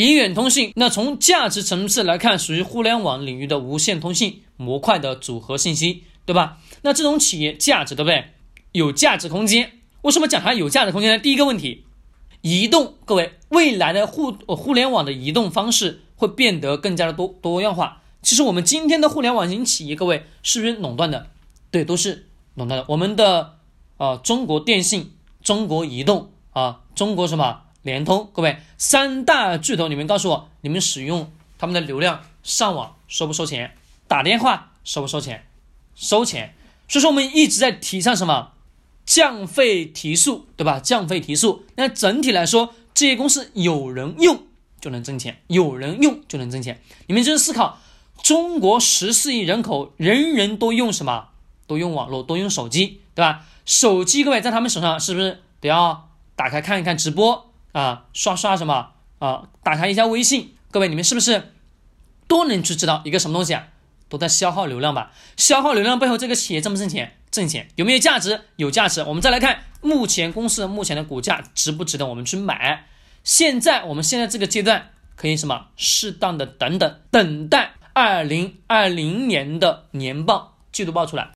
以远通信，那从价值层次来看，属于互联网领域的无线通信模块的组合信息，对吧？那这种企业价值，对不对？有价值空间。为什么讲它有价值空间呢？第一个问题，移动，各位，未来的互互联网的移动方式会变得更加的多多样化。其实我们今天的互联网型企业，各位是不是垄断的？对，都是垄断的。我们的啊，中国电信、中国移动啊，中国什么？联通，各位三大巨头，你们告诉我，你们使用他们的流量上网收不收钱？打电话收不收钱？收钱。所以说我们一直在提倡什么？降费提速，对吧？降费提速。那整体来说，这些公司有人用就能挣钱，有人用就能挣钱。你们就是思考，中国十四亿人口，人人都用什么？都用网络，都用手机，对吧？手机，各位在他们手上是不是得要打开看一看直播？啊，刷刷什么啊？打开一下微信，各位你们是不是都能去知道一个什么东西啊？都在消耗流量吧？消耗流量背后，这个企业挣不挣钱？挣钱，有没有价值？有价值。我们再来看目前公司目前的股价值不值得我们去买？现在我们现在这个阶段可以什么？适当的等等，等待二零二零年的年报季度报出来。